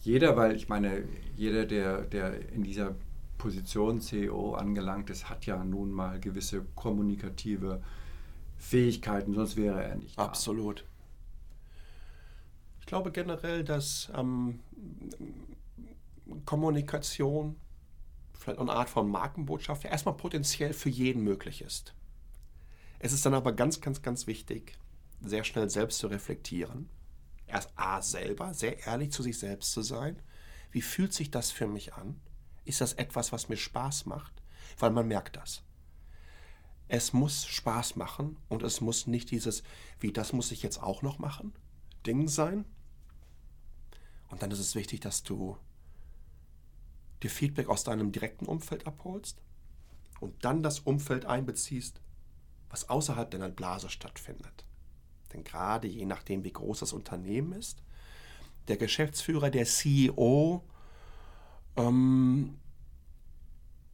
jeder, weil ich meine, jeder, der, der in dieser Position CEO angelangt ist, hat ja nun mal gewisse kommunikative Fähigkeiten, sonst wäre er nicht da. Absolut. Ich glaube generell, dass ähm, Kommunikation, vielleicht eine Art von Markenbotschaft, ja erstmal potenziell für jeden möglich ist. Es ist dann aber ganz, ganz, ganz wichtig, sehr schnell selbst zu reflektieren erst A selber, sehr ehrlich zu sich selbst zu sein. Wie fühlt sich das für mich an? Ist das etwas, was mir Spaß macht? Weil man merkt das. es muss Spaß machen und es muss nicht dieses, wie das muss ich jetzt auch noch machen, Ding sein. Und dann ist es wichtig, dass du dir Feedback aus deinem direkten Umfeld abholst und dann das Umfeld einbeziehst, was außerhalb deiner Blase stattfindet. Denn gerade je nachdem, wie groß das Unternehmen ist, der Geschäftsführer, der CEO, ähm,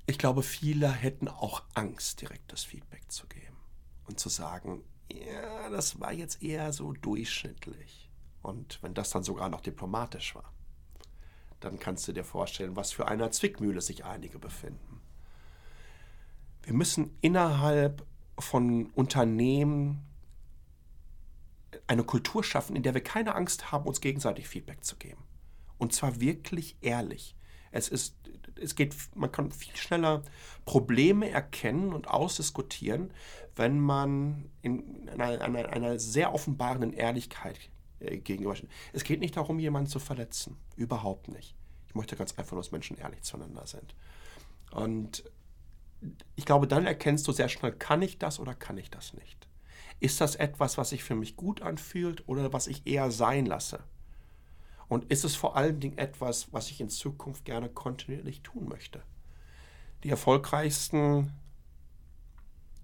ich glaube, viele hätten auch Angst, direktes Feedback zu geben und zu sagen, ja, das war jetzt eher so durchschnittlich. Und wenn das dann sogar noch diplomatisch war, dann kannst du dir vorstellen, was für einer Zwickmühle sich einige befinden. Wir müssen innerhalb von Unternehmen eine Kultur schaffen, in der wir keine Angst haben, uns gegenseitig Feedback zu geben. Und zwar wirklich ehrlich. Es ist, es geht, man kann viel schneller Probleme erkennen und ausdiskutieren, wenn man in einer, einer, einer sehr offenbaren Ehrlichkeit äh, gegenübersteht. Es geht nicht darum, jemanden zu verletzen. Überhaupt nicht. Ich möchte ganz einfach nur, dass Menschen ehrlich zueinander sind. Und ich glaube, dann erkennst du sehr schnell, kann ich das oder kann ich das nicht? Ist das etwas, was sich für mich gut anfühlt oder was ich eher sein lasse? Und ist es vor allen Dingen etwas, was ich in Zukunft gerne kontinuierlich tun möchte? Die erfolgreichsten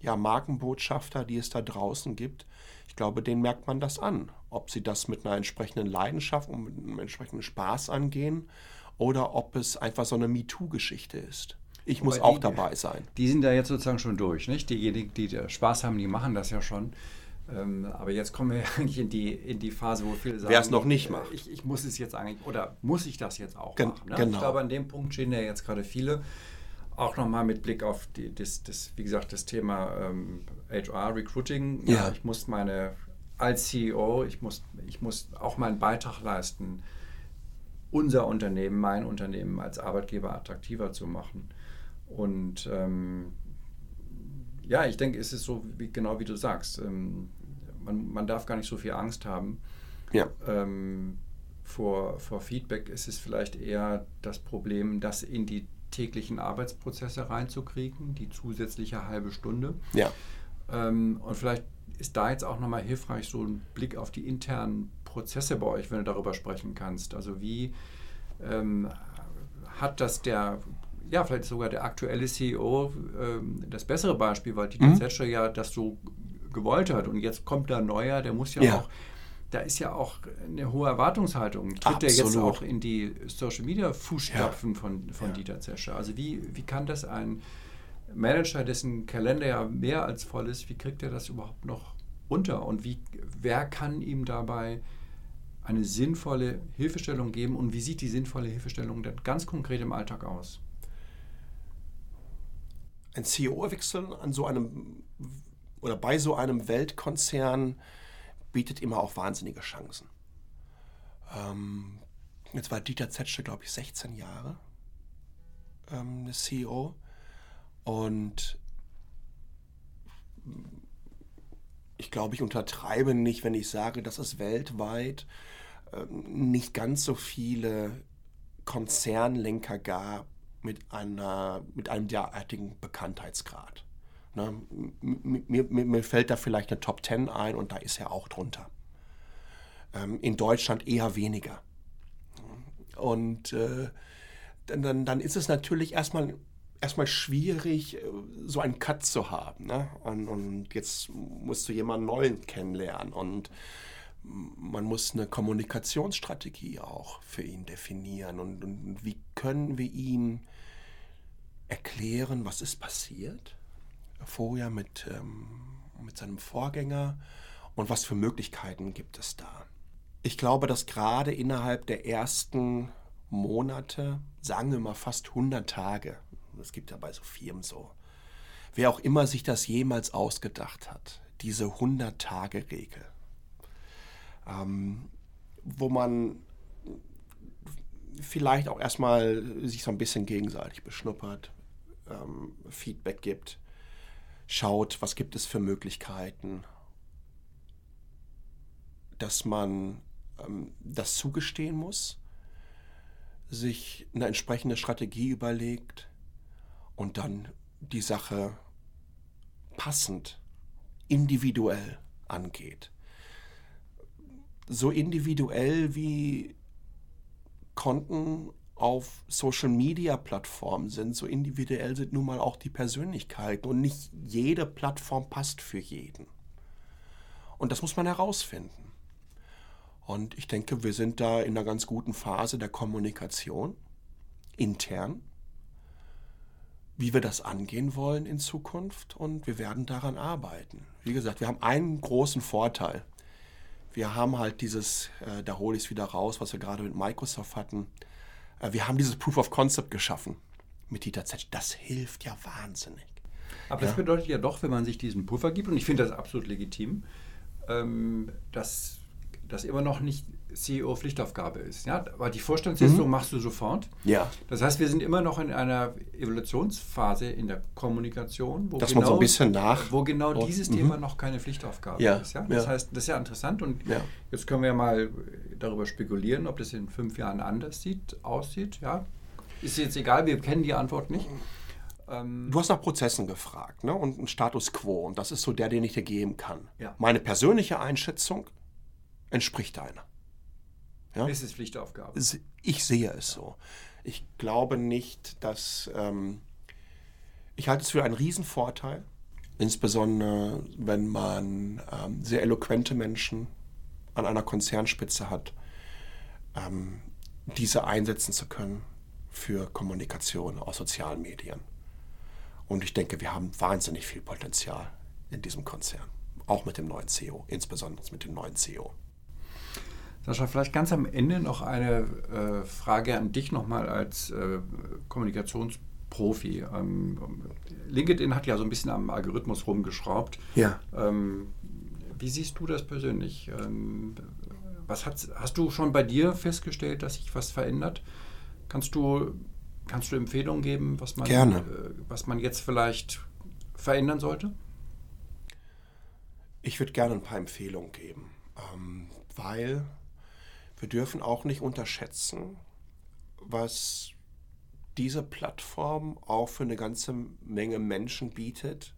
ja, Markenbotschafter, die es da draußen gibt, ich glaube, denen merkt man das an. Ob sie das mit einer entsprechenden Leidenschaft und mit einem entsprechenden Spaß angehen oder ob es einfach so eine MeToo-Geschichte ist. Ich muss auch dabei sein. Die sind da jetzt sozusagen schon durch, nicht? Diejenigen, die Spaß haben, die machen das ja schon. Ähm, aber jetzt kommen wir eigentlich in die, in die Phase, wo viele sagen, wer es noch nicht macht. Ich, ich, muss es jetzt eigentlich, oder muss ich das jetzt auch Gen machen? Ne? Genau. Ich glaube, an dem Punkt stehen ja jetzt gerade viele. Auch nochmal mit Blick auf die, das, das, wie gesagt, das Thema ähm, HR, Recruiting. Ja. ja. Ich muss meine, als CEO, ich muss, ich muss auch meinen Beitrag leisten, unser Unternehmen, mein Unternehmen als Arbeitgeber attraktiver zu machen. Und ähm, ja, ich denke, es ist so, wie, genau wie du sagst. Ähm, man, man darf gar nicht so viel Angst haben. Ja. Ähm, vor, vor Feedback ist es vielleicht eher das Problem, das in die täglichen Arbeitsprozesse reinzukriegen, die zusätzliche halbe Stunde. Ja. Ähm, und vielleicht ist da jetzt auch nochmal hilfreich, so ein Blick auf die internen Prozesse bei euch, wenn du darüber sprechen kannst. Also wie ähm, hat das der, ja, vielleicht sogar der aktuelle CEO ähm, das bessere Beispiel, weil Dieter Mhm. Zetscher ja das so gewollt hat und jetzt kommt da neuer, der muss ja, Ja. auch, da ist ja auch eine hohe Erwartungshaltung. Tritt der jetzt auch in die Social Media Fußstapfen von, von Ja. Dieter Zetscher? Also wie, wie kann das ein Manager, dessen Kalender ja mehr als voll ist, wie kriegt er das überhaupt noch unter? Und wie, wer kann ihm dabei eine sinnvolle Hilfestellung geben und wie sieht die sinnvolle Hilfestellung denn ganz konkret im Alltag aus? Ein CEO-Wechsel an so einem oder bei so einem Weltkonzern bietet immer auch wahnsinnige Chancen. Ähm, jetzt war Dieter Zetsche, glaube ich, 16 Jahre ähm, CEO. Und ich glaube, ich untertreibe nicht, wenn ich sage, dass es weltweit ähm, nicht ganz so viele Konzernlenker gab mit, einer, mit einem derartigen Bekanntheitsgrad. Ne? Mir, mir, mir fällt da vielleicht eine Top 10 ein und da ist er auch drunter. Ähm, in Deutschland eher weniger. Und äh, dann, dann, dann ist es natürlich erstmal, erstmal schwierig, äh, so einen Cut zu haben. Ne? Und, und jetzt musst du jemanden neuen kennenlernen und man muss eine Kommunikationsstrategie auch für ihn definieren. Und, und wie können wir ihm erklären, was ist passiert vorher mit, ähm, mit seinem Vorgänger und was für Möglichkeiten gibt es da. Ich glaube, dass gerade innerhalb der ersten Monate, sagen wir mal fast 100 Tage, es gibt ja bei so Firmen so, wer auch immer sich das jemals ausgedacht hat, diese 100-Tage-Regel, ähm, wo man vielleicht auch erstmal sich so ein bisschen gegenseitig beschnuppert, ähm, Feedback gibt, schaut, was gibt es für Möglichkeiten, dass man ähm, das zugestehen muss, sich eine entsprechende Strategie überlegt und dann die Sache passend, individuell angeht. So individuell wie Konten auf Social-Media-Plattformen sind, so individuell sind nun mal auch die Persönlichkeiten und nicht jede Plattform passt für jeden. Und das muss man herausfinden. Und ich denke, wir sind da in einer ganz guten Phase der Kommunikation, intern, wie wir das angehen wollen in Zukunft und wir werden daran arbeiten. Wie gesagt, wir haben einen großen Vorteil. Wir haben halt dieses, äh, da hole ich es wieder raus, was wir gerade mit Microsoft hatten, äh, wir haben dieses Proof of Concept geschaffen mit Dieter Zetsch. Das hilft ja wahnsinnig. Aber das bedeutet ja doch, wenn man sich diesen Puffer gibt, und ich finde das absolut legitim, ähm, dass das immer noch nicht CEO-Pflichtaufgabe ist. Ja? Aber die Vorstandssitzung mhm. machst du sofort. Ja. Das heißt, wir sind immer noch in einer Evolutionsphase in der Kommunikation, wo Dass genau, man so ein bisschen nach wo genau dieses mhm. Thema noch keine Pflichtaufgabe ja. ist. Ja? Das ja. heißt, das ist ja interessant und jetzt können wir mal darüber spekulieren, ob das in fünf Jahren anders sieht, aussieht. Ja? Ist jetzt egal, wir kennen die Antwort nicht. Ähm du hast nach Prozessen gefragt ne? und einen Status quo und das ist so der, den ich dir geben kann. Ja. Meine persönliche Einschätzung entspricht deiner. Ja? Ist es Pflichtaufgabe? Ich sehe es so. Ich glaube nicht, dass. Ähm, ich halte es für einen Riesenvorteil, insbesondere wenn man ähm, sehr eloquente Menschen an einer Konzernspitze hat, ähm, diese einsetzen zu können für Kommunikation aus sozialen Medien. Und ich denke, wir haben wahnsinnig viel Potenzial in diesem Konzern, auch mit dem neuen CEO, insbesondere mit dem neuen CEO. Sascha, vielleicht ganz am Ende noch eine äh, Frage an dich nochmal als äh, Kommunikationsprofi. Ähm, LinkedIn hat ja so ein bisschen am Algorithmus rumgeschraubt. Ja. Ähm, wie siehst du das persönlich? Ähm, was hast, hast du schon bei dir festgestellt, dass sich was verändert? Kannst du, kannst du Empfehlungen geben, was man, Gerne. Äh, was man jetzt vielleicht verändern sollte? Ich würde gerne ein paar Empfehlungen geben, ähm, weil wir dürfen auch nicht unterschätzen, was diese Plattform auch für eine ganze Menge Menschen bietet,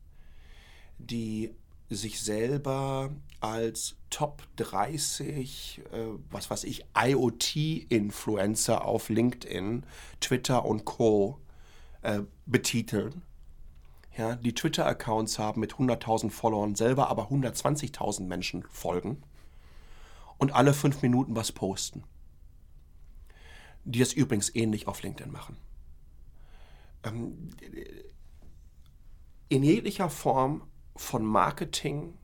die sich selber als Top 30, äh, was weiß ich, IoT-Influencer auf LinkedIn, Twitter und Co. Äh, betiteln. Ja, die Twitter-Accounts haben mit 100.000 Followern selber aber 120.000 Menschen folgen und alle fünf Minuten was posten. Die das übrigens ähnlich auf LinkedIn machen. Ähm, in jeglicher Form von Marketing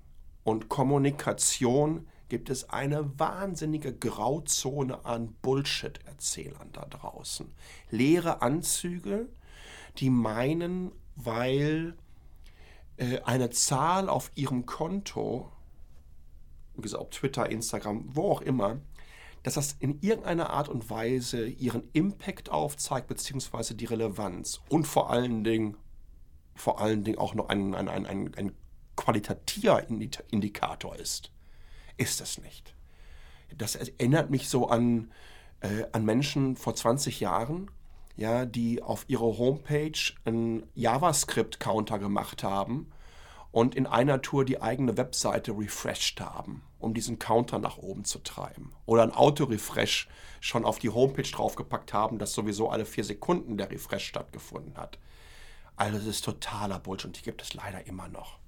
und Kommunikation gibt es eine wahnsinnige Grauzone an Bullshit-Erzählern da draußen. Leere Anzüge, die meinen, weil äh, eine Zahl auf ihrem Konto ob Twitter, Instagram, wo auch immer, dass das in irgendeiner Art und Weise ihren Impact aufzeigt, beziehungsweise die Relevanz und vor allen Dingen, vor allen Dingen auch noch ein, ein, ein, ein, ein qualitativer Indikator ist. Ist es nicht. Das erinnert mich so an, äh, an Menschen vor 20 Jahren, ja, die auf ihrer Homepage einen JavaScript-Counter gemacht haben und in einer Tour die eigene Webseite refreshed haben, um diesen Counter nach oben zu treiben. Oder ein Auto-Refresh schon auf die Homepage draufgepackt haben, dass sowieso alle vier Sekunden der Refresh stattgefunden hat. Also das ist totaler Bullshit und die gibt es leider immer noch.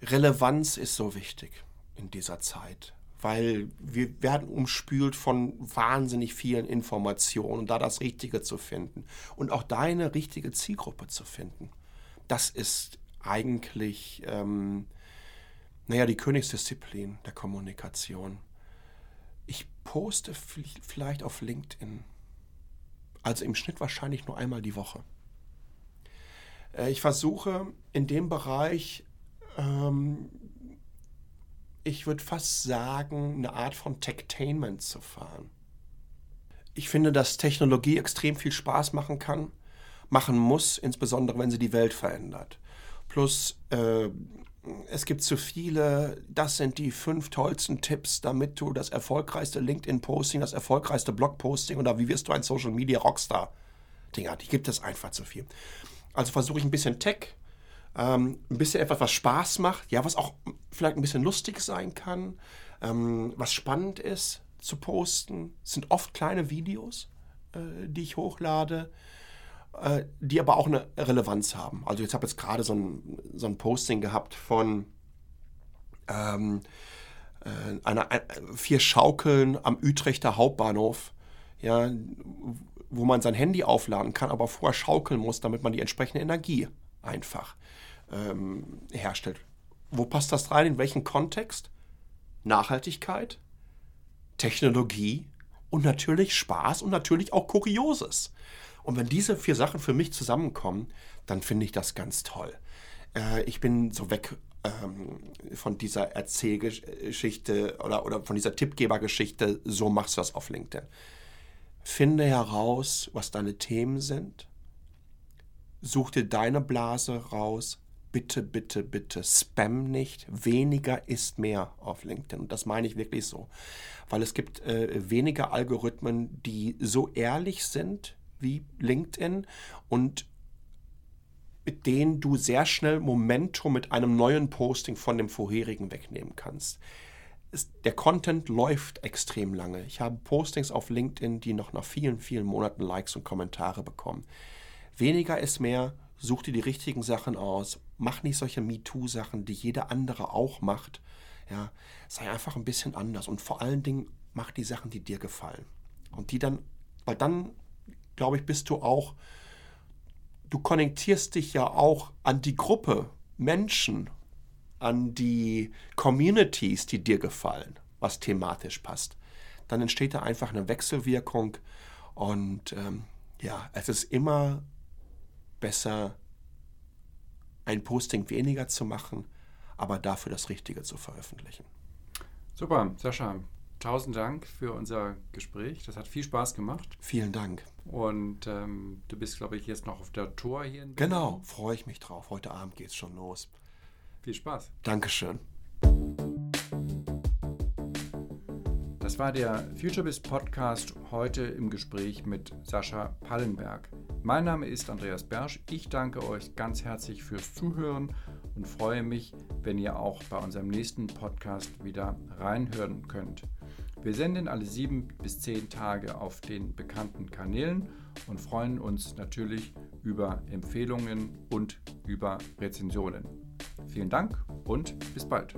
Relevanz ist so wichtig in dieser Zeit, weil wir werden umspült von wahnsinnig vielen Informationen und da das Richtige zu finden und auch deine richtige Zielgruppe zu finden das ist eigentlich, ähm, naja, die Königsdisziplin der Kommunikation. Ich poste vielleicht auf LinkedIn, also im Schnitt wahrscheinlich nur einmal die Woche. Äh, ich versuche in dem Bereich, ähm, ich würde fast sagen, eine Art von Techtainment zu fahren. Ich finde, dass Technologie extrem viel Spaß machen kann machen muss, insbesondere wenn sie die Welt verändert. Plus, äh, es gibt zu viele, das sind die fünf tollsten Tipps, damit du das erfolgreichste LinkedIn-Posting, das erfolgreichste Blog-Posting oder wie wirst du ein Social-Media-Rockstar? Dinger, die gibt es einfach zu viel. Also versuche ich ein bisschen Tech Ähm, ein bisschen etwas, was Spaß macht, ja, was auch vielleicht ein bisschen lustig sein kann, ähm, was spannend ist zu posten. Es sind oft kleine Videos, äh, die ich hochlade, äh, die aber auch eine Relevanz haben. Also jetzt habe ich jetzt gerade so ein, so ein Posting gehabt von ähm, äh, einer, äh, vier Schaukeln am Utrechter Hauptbahnhof, ja, wo man sein Handy aufladen kann, aber vorher schaukeln muss, damit man die entsprechende Energie einfach ähm, herstellt. Wo passt das rein? In welchen Kontext? Nachhaltigkeit, Technologie und natürlich Spaß und natürlich auch Kurioses. Und wenn diese vier Sachen für mich zusammenkommen, dann finde ich das ganz toll. Äh, ich bin so weg ähm, von dieser Erzählgeschichte oder, oder von dieser Tippgebergeschichte, so machst du das auf LinkedIn. Finde heraus, was deine Themen sind. Such dir deine Blase raus. Bitte, bitte, bitte spam nicht. Weniger ist mehr auf LinkedIn. Und das meine ich wirklich so. Weil es gibt äh, weniger Algorithmen, die so ehrlich sind wie LinkedIn und mit denen du sehr schnell Momentum mit einem neuen Posting von dem vorherigen wegnehmen kannst. der Content läuft extrem lange. Ich habe Postings auf LinkedIn, die noch nach vielen, vielen Monaten Likes und Kommentare bekommen. Weniger ist mehr, such dir die richtigen Sachen aus, mach nicht solche MeToo-Sachen, die jeder andere auch macht. Ja, sei einfach ein bisschen anders und vor allen Dingen mach die Sachen, die dir gefallen. Und die dann, weil dann, glaube ich, bist du auch du konnektierst dich ja auch an die Gruppe Menschen, an die Communities, die dir gefallen, was thematisch passt. Dann entsteht da einfach eine Wechselwirkung und ähm, ja, es ist immer besser, ein Posting weniger zu machen, aber dafür das Richtige zu veröffentlichen. Super, Sascha. Tausend Dank für unser Gespräch. Das hat viel Spaß gemacht. Vielen Dank. Und ähm, du bist, glaube ich, jetzt noch auf der Tour hier in. Genau, freue ich mich drauf. Heute Abend geht es schon los. Viel Spaß. Dankeschön. Das war der FutureBiz Podcast heute im Gespräch mit Sascha Pallenberg. Mein Name ist Andreas Bersch. Ich danke euch ganz herzlich fürs Zuhören und freue mich, wenn ihr auch bei unserem nächsten Podcast wieder reinhören könnt. Wir senden alle sieben bis zehn Tage auf den bekannten Kanälen und freuen uns natürlich über Empfehlungen und über Rezensionen. Vielen Dank und bis bald.